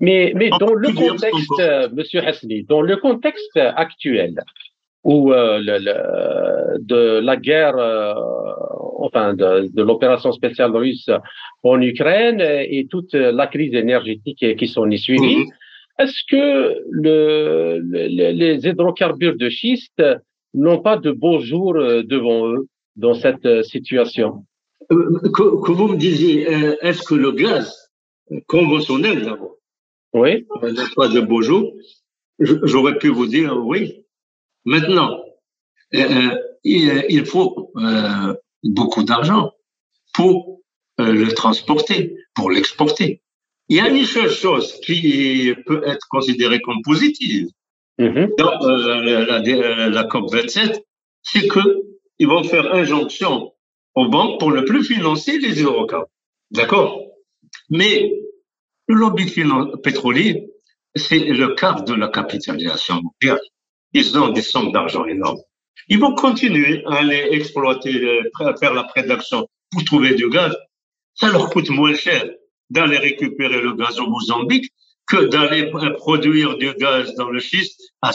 Mais, mais dans le contexte, euh, Monsieur Hassani, dans le contexte actuel où euh, le, le, de la guerre, euh, enfin de, de l'opération spéciale russe en Ukraine et toute la crise énergétique qui s'en est suivie, -hmm. est-ce que le, le, les hydrocarbures de schiste n'ont pas de beaux jours devant eux dans cette situation? Euh, que, vous me disiez, est-ce que le gaz conventionnel d'abord, oui, pas de beaux jours J'aurais pu vous dire oui. Maintenant, il, faut beaucoup d'argent pour le transporter, pour l'exporter. Il y a une seule chose qui peut être considérée comme positive mm-hmm. dans la, la, la COP 27, c'est que ils vont faire injonction aux banques pour ne plus financer les hydrocarbures. D'accord? Mais le lobby pétrolier, c'est le quart de la capitalisation mondiale. Ils ont des sommes d'argent énormes. Ils vont continuer à aller exploiter, à faire la prédation pour trouver du gaz. Ça leur coûte moins cher d'aller récupérer le gaz au Mozambique que d'aller produire du gaz dans le schiste à,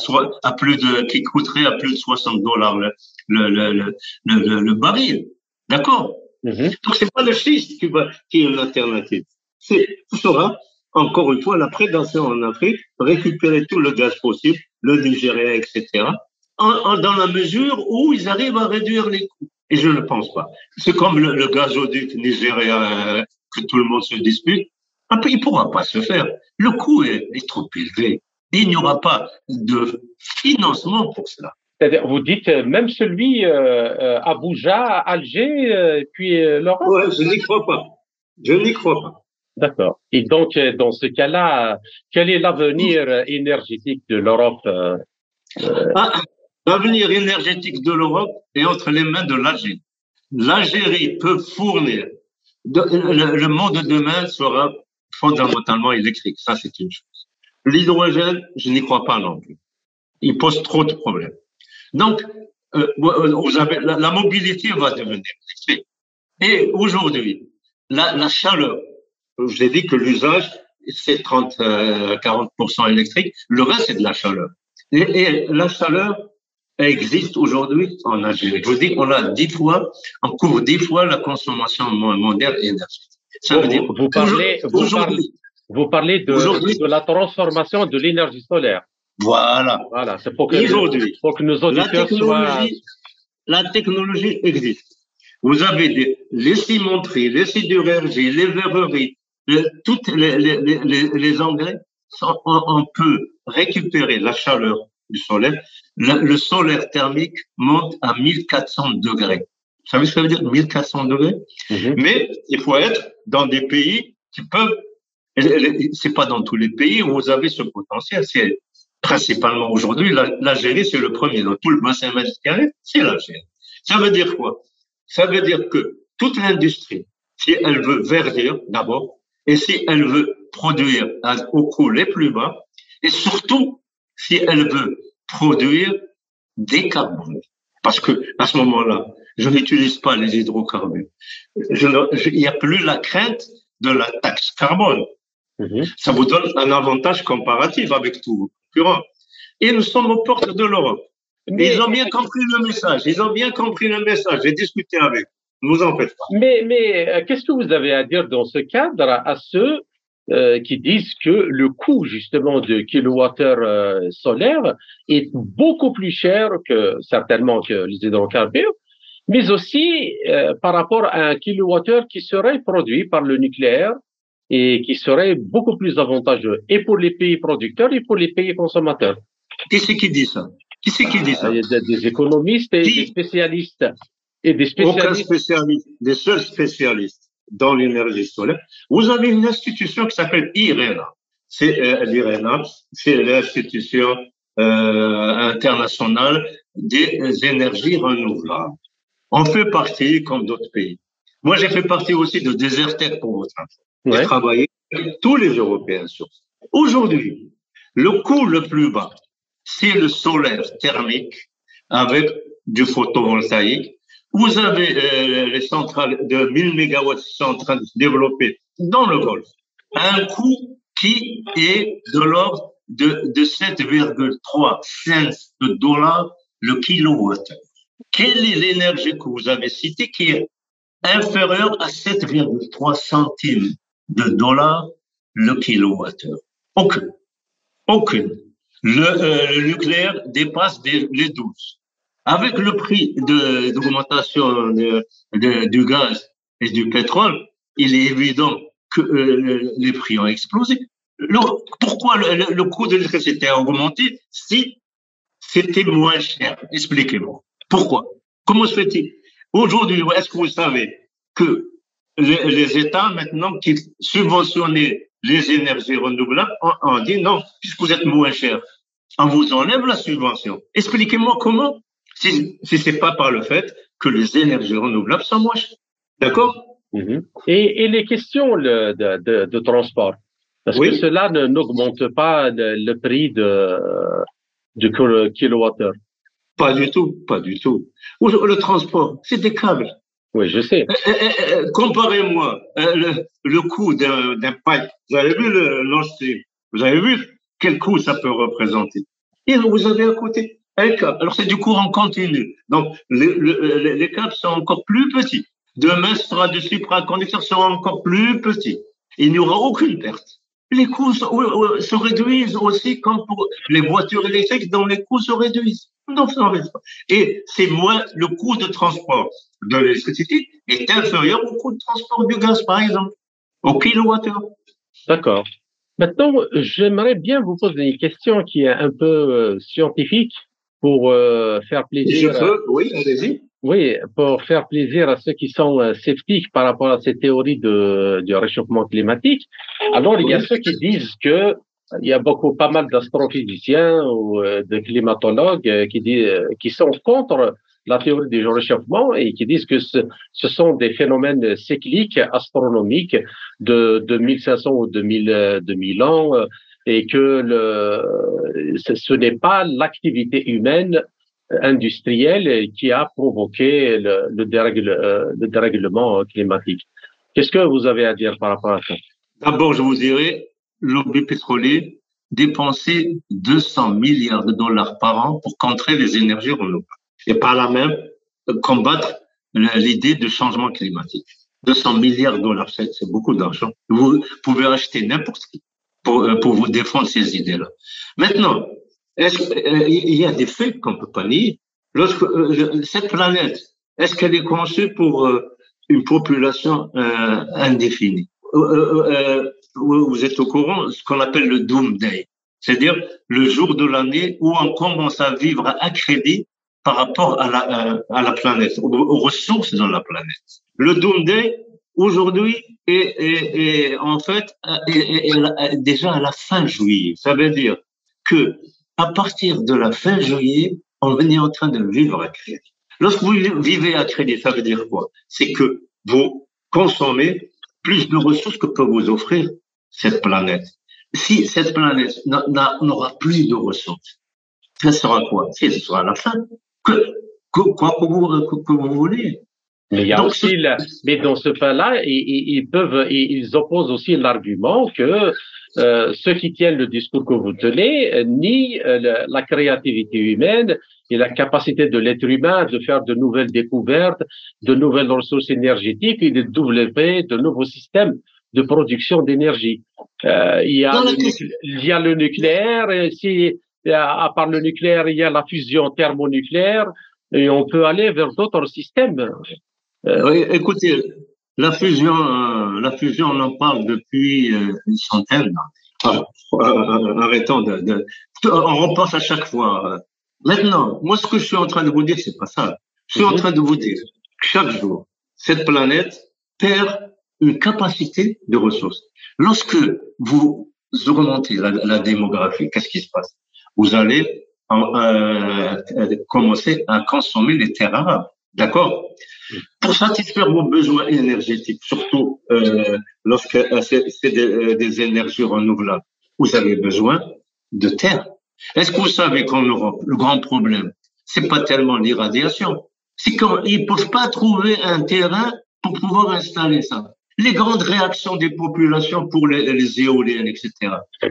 plus de, qui coûterait à plus de 60 dollars le, le, le, le, le baril. D'accord? Mm-hmm. Donc c'est pas le schiste qui va, qui est l'alternative. C'est, ce sera, encore une fois, la prédation en Afrique, récupérer tout le gaz possible, le Nigeria, etc., en, en, dans la mesure où ils arrivent à réduire les coûts. Et je ne pense pas. C'est comme le, le gazoduc nigérien euh, que tout le monde se dispute. Après, il ne pourra pas se faire. Le coût est, est trop élevé. Il n'y aura pas de financement pour cela. C'est-à-dire, vous dites euh, même celui euh, euh Abuja, Alger, puis euh, l'Europe? Oui, je n'y crois pas. Je n'y crois pas. D'accord. Et donc, dans ce cas-là, quel est l'avenir énergétique de l'Europe ah, L'avenir énergétique de l'Europe est entre les mains de l'Algérie. L'Algérie peut fournir. le, monde de demain sera fondamentalement électrique. Ça, c'est une chose. L'hydrogène, je n'y crois pas non plus. Il pose trop de problèmes. Donc, euh, vous avez, la, mobilité va devenir électrique. Et aujourd'hui, la, chaleur, je vous ai dit que l'usage, c'est 30, euh, 40% électrique. Le reste, c'est de la chaleur. Et, et la chaleur existe aujourd'hui en Algérie. Je vous dis qu'on a dix fois, on couvre dix fois la consommation mondiale énergétique. Ça veut dire vous parlez, vous parlez, vous parlez de, de la transformation de l'énergie solaire. Voilà. Voilà, c'est pour que, pour que nos auditeurs la soient. La technologie existe. Vous avez des, les cimenteries, les sidérurgies, les verreries, les, toutes les, les, les, les engrais, on, on, peut récupérer la chaleur du solaire. Le, le solaire thermique monte à 1400 degrés. Vous savez ce que ça veut dire 1400 degrés? Mm-hmm. Mais il faut être dans des pays qui peuvent. C'est pas dans tous les pays où vous avez ce potentiel. C'est principalement aujourd'hui l'Algérie, c'est le premier dans tout le bassin méditerranéen, c'est l'Algérie. Ça veut dire quoi? Ça veut dire que toute l'industrie, si elle veut verdir d'abord, et si elle veut produire au coût les plus bas, et surtout si elle veut produire décarboné. Parce que à ce moment-là, je n'utilise pas les hydrocarbures. il n'y a plus la crainte de la taxe carbone. Mhm. Ça vous donne un avantage comparatif avec tous vos concurrents. Et nous sommes aux portes de l'Europe. Ils ont bien compris le message. Ils ont bien compris le message. J'ai discuté avec. Ne vous en faites pas. Mais, mais euh, qu'est-ce que vous avez à dire dans ce cadre à ceux euh, qui disent que le coût justement de kilowattheure euh, solaire est beaucoup plus cher que certainement que les hydrocarbures, mais aussi euh, par rapport à un kilowattheure qui serait produit par le nucléaire et qui serait beaucoup plus avantageux et pour les pays producteurs et pour les pays consommateurs. Qui c'est qui dit ça? Qui c'est qui dit ça? Il y a des économistes et des spécialistes. Et des spécialistes. Aucun spécialiste, des seuls spécialistes dans l'énergie solaire. Vous avez une institution qui s'appelle IRENA. C'est euh, l'IRENA, c'est l'institution euh, internationale des énergies renouvelables. On fait partie comme d'autres pays. Moi, j'ai fait partie aussi de Desertec pour votre info. J'ai travaillé avec tous les Européens sur ça. Aujourd'hui, le coût le plus bas, c'est le solaire thermique avec du photovoltaïque vous avez euh, les centrales de 1000 MW qui sont en train de se développer dans le Golfe. Un coût qui est de l'ordre de, de 7,3 cents de dollars le kilowatt. Quelle est l'énergie que vous avez citée qui est inférieure à 7,3 centimes de dollars le kilowattheure Aucune. Aucune. Le, euh, le nucléaire dépasse les 12. Avec le prix d'augmentation du gaz et du pétrole, il est évident que euh, les prix ont explosé. Le, pourquoi le, le coût de l'électricité a augmenté si c'était moins cher? Expliquez-moi. Pourquoi? Comment se fait-il? Aujourd'hui, est-ce que vous savez que les, États, maintenant, qui subventionnaient les énergies renouvelables, ont, dit non, puisque vous êtes moins cher, on vous enlève la subvention. Expliquez-moi comment si, si c'est pas par le fait que les énergies renouvelables sont moins. D'accord? Mhm. et, et, les questions de, de, de transport, parce que cela n'augmente pas le, prix de, du kilowattheure. Pas du tout, pas du tout. Le transport, c'est des câbles. Oui, je sais. Eh, eh, eh, comparez-moi le, le coût d'un pipe. Vous avez vu le Vous avez vu quel coût ça peut représenter? Et vous avez à côté Alors c'est du courant continu. Donc les, les, les câbles sont encore plus petits. Demain, ce sera du supraconducteur seront encore plus petits. Il n'y aura aucune perte. Les coûts se, réduisent aussi comme pour les voitures électriques dont les coûts se réduisent. Donc, Et c'est moins le coût de transport de l'électricité est inférieur au coût de transport du gaz, par exemple, au kilowattheure. D'accord. Maintenant, j'aimerais bien vous poser une question qui est un peu euh, scientifique pour euh, faire plaisir. oui, allez-y. Oui, pour faire plaisir à ceux qui sont euh, sceptiques par rapport à ces théories de, du réchauffement climatique. Alors, il y a ceux qui disent que il y a beaucoup, pas mal d'astrophysiciens ou euh, de climatologues qui, disent, qui sont contre la théorie du réchauffement et qui disent que ce, ce sont des phénomènes cycliques astronomiques de, de 1500 ou 2000, 2000 ans et que le, ce, n'est pas l'activité humaine industrielle qui a provoqué le, le, dérègle, euh, le dérèglement climatique. Qu'est-ce que vous avez à dire par rapport à ça? D'abord, je vous dirais, lobby pétrolier dépenser 200 milliards de dollars par an pour contrer les énergies renouvelables et par là même combattre l'idée de changement climatique. 200 milliards de dollars, c'est beaucoup d'argent. Vous pouvez acheter n'importe qui pour, euh, pour vous défendre ces idées-là. Maintenant, est-ce euh, il y a des faits qu'on peut pas nier. Lorsque euh, cette planète, est-ce qu'elle est conçue pour une population indéfinie? Vous êtes au courant ce qu'on appelle le Doomsday, c'est-à-dire le jour de l'année où on commence à vivre à crédit par rapport à la, à la planète, aux, aux ressources dans la planète. Le Doomsday, aujourd'hui et, en fait déjà à la fin juillet. Ça veut dire que à partir de la fin juillet, on est en train de vivre à crédit. Lorsque vous vivez à crédit, ça veut dire quoi? C'est que vous consommez plus de ressources que peut vous offrir cette planète. Si cette planète n'aura plus de ressources, ça sera quoi? Ce sera la fin. Que quoi que vous, que vous voulez. Mais il y a aussi, mais dans ce cas-là, ils, ils, peuvent, ils opposent aussi l'argument que euh, ceux qui tiennent le discours que vous tenez euh, nient euh, la créativité humaine et la capacité de l'être humain de faire de nouvelles découvertes, de nouvelles ressources énergétiques et de développer de nouveaux systèmes de production d'énergie. Euh, il, y a le, il y a le nucléaire, et si à part le nucléaire, il y a la fusion thermonucléaire, et on peut aller vers d'autres systèmes. Oui, écoutez, la fusion, euh, la fusion, on en parle depuis euh, une centaine. Ah, euh, arrêtons de, de, on repense à chaque fois. Maintenant, moi, ce que je suis en train de vous dire, c'est pas ça. Je suis en mhm. train de vous dire que chaque jour, cette planète perd une capacité de ressources. Lorsque vous remontez la, la démographie, qu'est-ce qui se passe? Vous allez euh, commencer à consommer les terres arabes. D'accord Pour satisfaire vos besoins énergétiques, surtout euh, lorsque euh, c'est des, euh, des, énergies renouvelables, vous avez besoin de terre. Est-ce que vous savez qu'en Europe, le grand problème, c'est pas tellement l'irradiation, c'est qu'ils peuvent pas trouver un terrain pour pouvoir installer ça. Les grandes réactions des populations pour les éoliennes, etc.,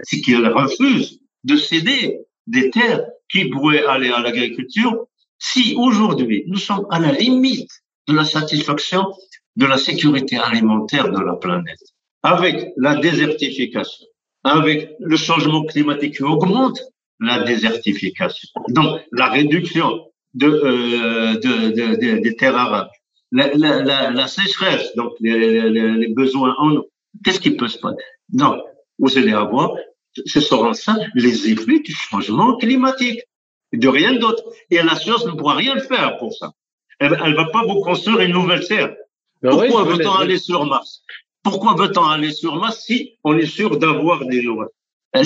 c'est qu'ils refusent de céder des terres qui pourraient aller à l'agriculture si aujourd'hui nous sommes à la limite de la satisfaction de la sécurité alimentaire de la planète, avec la désertification, avec le changement climatique qui augmente la désertification, donc la réduction de, euh, de, de, des terres arables, la, la, la, sécheresse, donc les, les, les besoins en eau, qu'est-ce qui peut se passer? Donc, vous allez avoir, ce seront ça les effets du changement climatique de rien d'autre. Et la science ne pourra rien faire pour ça. Elle ne va pas vous construire une nouvelle Terre. Ben Pourquoi veut-on aller sur Mars? Pourquoi veut-on aller sur Mars si on est sûr d'avoir des lois? Euh,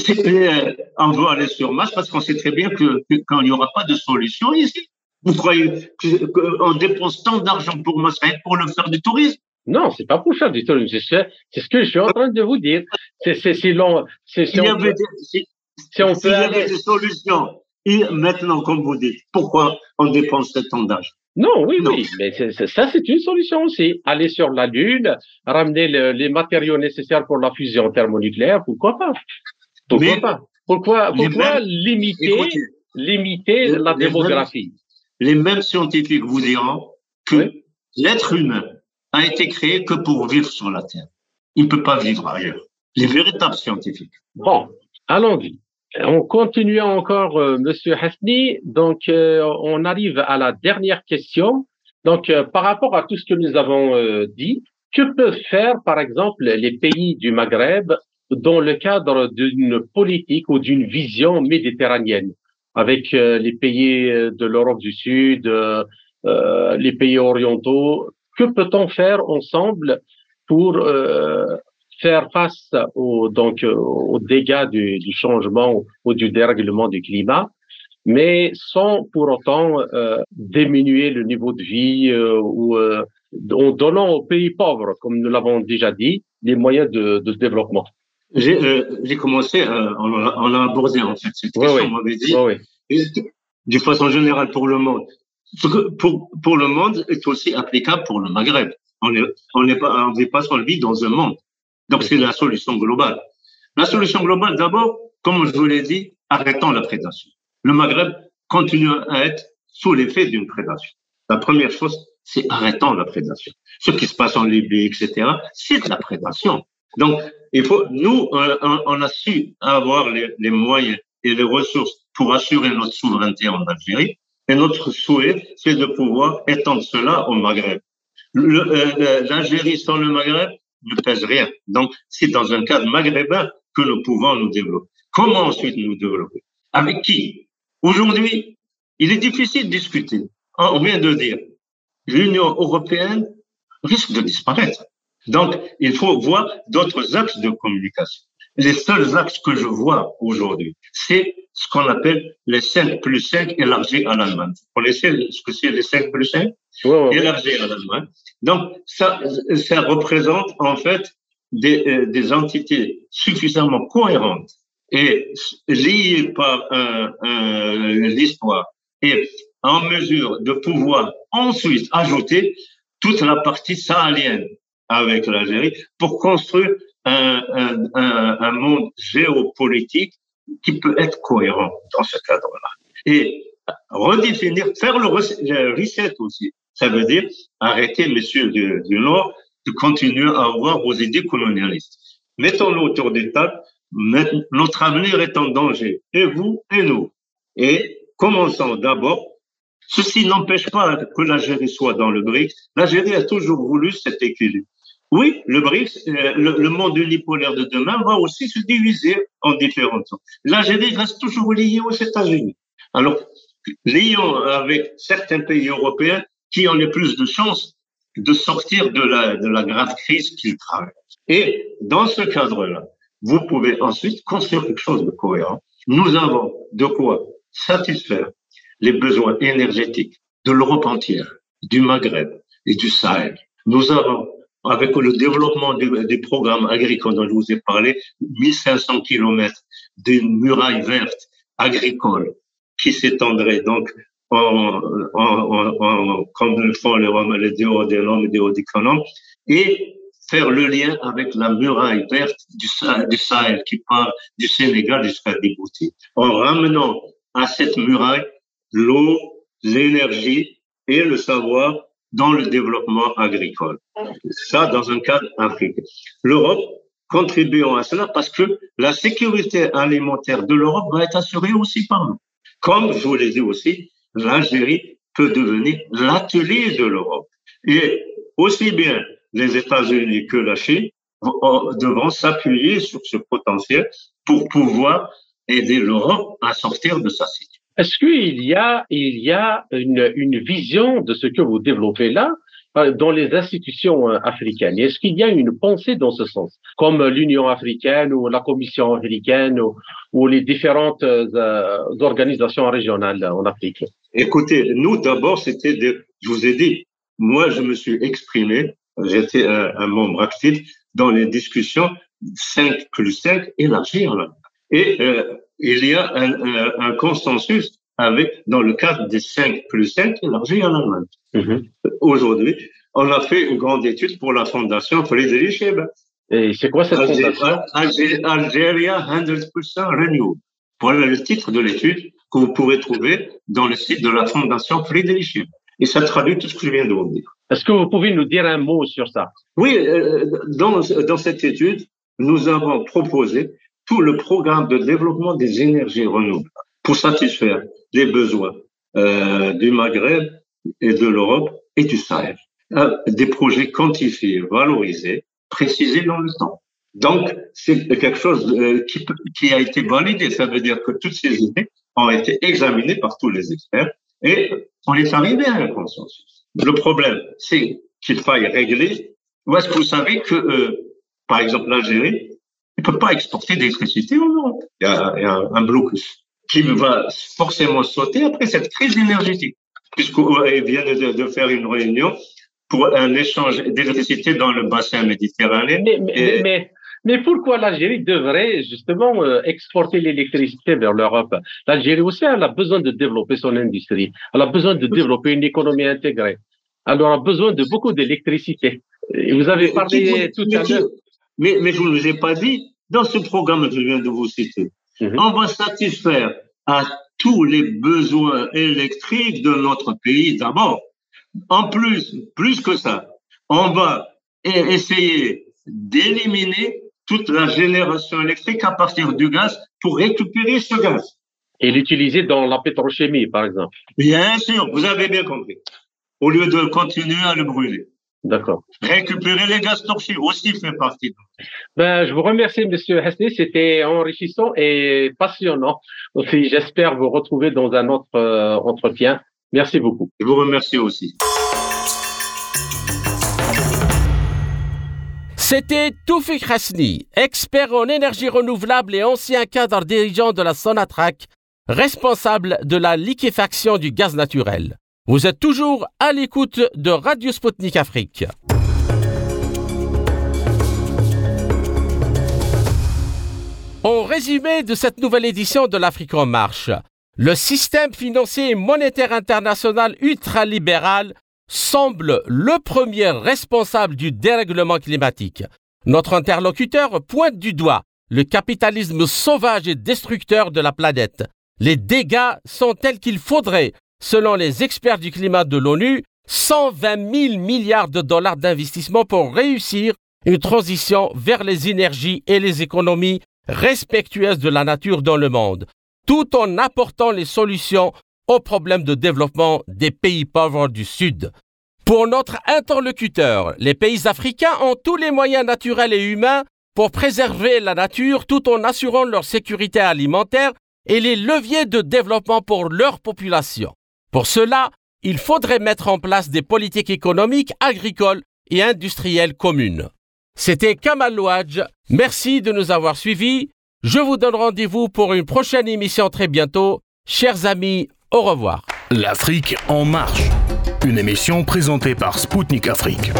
On veut aller sur Mars parce qu'on sait très bien que, quand il n'y aura pas de solution ici, vous croyez qu'on dépense tant d'argent pour Mars pour le faire du tourisme? Non, c'est pas pour faire du tourisme. C'est ce que je suis en train de vous dire. C'est si long. Si, si, on, peut, si, on peut aller... des solutions et maintenant, comme vous dites, pourquoi on dépense tant d'argent non, oui, oui, mais ça, c'est une solution aussi. Aller sur la Lune, ramener les matériaux nécessaires pour la fusion thermonucléaire, pourquoi pas? Pourquoi pas? Pourquoi, pourquoi limiter, limiter la démographie? Les mêmes scientifiques vous diront que l'être humain a été créé que pour vivre sur la Terre. Il ne peut pas vivre ailleurs. Les véritables scientifiques. Bon, allons-y. On continue encore, euh, Monsieur Hasni. Donc, euh, on arrive à la dernière question. Donc, euh, par rapport à tout ce que nous avons dit, que peuvent faire, par exemple, les pays du Maghreb dans le cadre d'une politique ou d'une vision méditerranéenne, avec les pays de l'Europe du Sud, les pays orientaux Que peut-on faire ensemble pour faire face aux, donc, aux dégâts du, du, changement ou du dérèglement du climat, mais sans pour autant euh, diminuer le niveau de vie euh, ou euh, en donnant aux pays pauvres, comme nous l'avons déjà dit, les moyens de, de développement. J'ai euh, commencé, euh, on, on a abordé en fait cette question, on m'avait dit, oui. d'une façon générale pour le monde. Pour, pour le monde est aussi applicable pour le Maghreb. On n'est on n'est pas, on vit pas sur le vide dans un monde. Donc, c'est la solution globale. La solution globale, d'abord, comme je vous l'ai dit, arrêtons la prédation. Le Maghreb continue à être sous l'effet d'une prédation. La première chose, c'est arrêtons la prédation. Ce qui se passe en Libye, etc., c'est de la prédation. Donc, il faut, nous, on, a su avoir les, les, moyens et les ressources pour assurer notre souveraineté en Algérie. Et notre souhait, c'est de pouvoir étendre cela au Maghreb. Euh, L'Algérie sans le Maghreb, ne pèse rien. Donc, c'est dans un cadre maghrébin que nous pouvons nous développer. Comment ensuite nous développer? Avec qui? Aujourd'hui, il est difficile de discuter. On vient de dire, l'Union européenne risque de disparaître. Donc, il faut voir d'autres axes de communication. Les seuls axes que je vois aujourd'hui, c'est ce qu'on appelle les 5 plus 5 élargis à l'Allemagne. Vous connaissez ce que c'est les 5 plus 5 Élargis à l'Allemagne. Donc, ça, ça représente en fait des, euh, entités suffisamment cohérentes et liées par l'histoire et en mesure de pouvoir ensuite ajouter toute la partie sahélienne avec l'Algérie pour construire un, un, monde géopolitique qui peut être cohérent dans ce cadre-là. Et redéfinir, faire le reset aussi. Ça veut dire arrêter, messieurs du, Nord, de continuer à avoir vos idées colonialistes. Mettons-nous autour des tables. Notre avenir est en danger. Et vous et nous. Et commençons d'abord. Ceci n'empêche pas que l'Algérie soit dans le BRICS. L'Algérie a toujours voulu cet équilibre. Oui, le BRICS, euh, le, monde unipolaire de demain va aussi se diviser en différentes. L'Algérie reste toujours liée aux États-Unis. Alors, lions avec certains pays européens qui ont les plus de chances de sortir de la, de la grave crise qu'ils traversent. Et dans ce cadre-là, vous pouvez ensuite construire quelque chose de cohérent. Nous avons de quoi satisfaire les besoins énergétiques de l'Europe entière, du Maghreb et du Sahel. Nous avons, avec le développement des, programmes agricoles dont je vous ai parlé, 1500 kilomètres d'une muraille verte agricole qui s'étendrait donc en, en, en, comme le font les, les déodénomes et déodiconomes, et faire le lien avec la muraille verte du, du Sahel qui part du Sénégal jusqu'à Djibouti, en ramenant à cette muraille l'eau, l'énergie et le savoir dans le développement agricole. Ça, dans un cadre africain. L'Europe contribuant à cela parce que la sécurité alimentaire de l'Europe va être assurée aussi par nous. Comme je vous l'ai dit aussi, l'Algérie peut devenir l'atelier de l'Europe. Et aussi bien les États-Unis que la Chine devront s'appuyer sur ce potentiel pour pouvoir aider l'Europe à sortir de sa situation. Est-ce qu'il y a, une, vision de ce que vous développez là euh, dans les institutions euh, africaines? Est-ce qu'il y a une pensée dans ce sens, comme l'Union africaine ou la Commission africaine ou, les différentes euh, organisations régionales en Afrique? Écoutez, nous d'abord, c'était, je vous ai dit, moi je me suis exprimé, j'étais un, un, membre actif dans les discussions 5 plus 5 élargir. Et euh, il y a un, un, un, consensus avec, dans le cadre des 5 plus 5 élargi en Allemagne. Mm-hmm. Aujourd'hui, on a fait une grande étude pour la fondation Friedrich Ebert. Et c'est quoi cette fondation Algeria 100% Renew. Voilà le titre de l'étude que vous pourrez trouver dans le site de la Fondation Friedrich Et ça traduit tout ce que je viens de vous dire. Est-ce que vous pouvez nous dire un mot sur ça? Oui, euh, dans, dans cette étude, nous avons proposé tout le programme de développement des énergies renouvelables pour satisfaire les besoins euh, du Maghreb et de l'Europe et du Sahel. Euh, des projets quantifiés, valorisés, précisés dans le temps. Donc, c'est quelque chose qui, qui a été validé. Ça veut dire que toutes ces idées ont été examinées par tous les experts et on est arrivé à un consensus. Le problème, c'est qu'il faille régler. Ou est-ce que vous savez que, euh, par exemple, l'Algérie ne peut pas exporter d'électricité en Europe Il y a, il y a un blocus qui va forcément sauter après cette crise énergétique, puisqu'ils viennent de, de faire une réunion pour un échange d'électricité dans le bassin méditerranéen. Mais, mais, mais, mais pourquoi l'Algérie devrait justement euh, exporter l'électricité vers l'Europe? L'Algérie aussi, elle a besoin de développer son industrie. Elle a besoin de développer une économie intégrée. Elle aura besoin de beaucoup d'électricité. Vous avez parlé tout à l'heure. Mais, mais je ne vous ai pas dit, dans ce programme que je viens de vous citer, mm -hmm. on va satisfaire à tous les besoins électriques de notre pays d'abord. En plus, plus que ça, on va essayer d'éliminer toute la génération électrique à partir du gaz pour récupérer ce gaz. Et l'utiliser dans la pétrochimie, par exemple. Bien sûr, vous avez bien compris. Au lieu de continuer à le brûler. D'accord. Récupérer les gaz torchés aussi fait partie. Ben, je vous remercie, Monsieur Hasni. C'était enrichissant et passionnant. Aussi, j'espère vous retrouver dans un autre euh, entretien. Merci beaucoup. Je vous remercie aussi. C'était Toufik Hasni, expert en énergie renouvelable et ancien cadre dirigeant de la Sonatrach, responsable de la liquéfaction du gaz naturel. Vous êtes toujours à l'écoute de Radio Sputnik Afrique. En résumé de cette nouvelle édition de l'Afrique en marche, le système financier et monétaire international ultralibéral semble le premier responsable du dérèglement climatique. Notre interlocuteur pointe du doigt le capitalisme sauvage et destructeur de la planète. Les dégâts sont tels qu'il faudrait, selon les experts du climat de l'ONU, 120 000 milliards de dollars d'investissement pour réussir une transition vers les énergies et les économies respectueuses de la nature dans le monde, tout en apportant les solutions aux problèmes de développement des pays pauvres du Sud. Pour notre interlocuteur, les pays africains ont tous les moyens naturels et humains pour préserver la nature tout en assurant leur sécurité alimentaire et les leviers de développement pour leur population. Pour cela, il faudrait mettre en place des politiques économiques, agricoles et industrielles communes. C'était Kamal Louadj. Merci de nous avoir suivis. Je vous donne rendez-vous pour une prochaine émission très bientôt. Chers amis, au revoir. L'Afrique en marche. Une émission présentée par Spoutnik Afrique.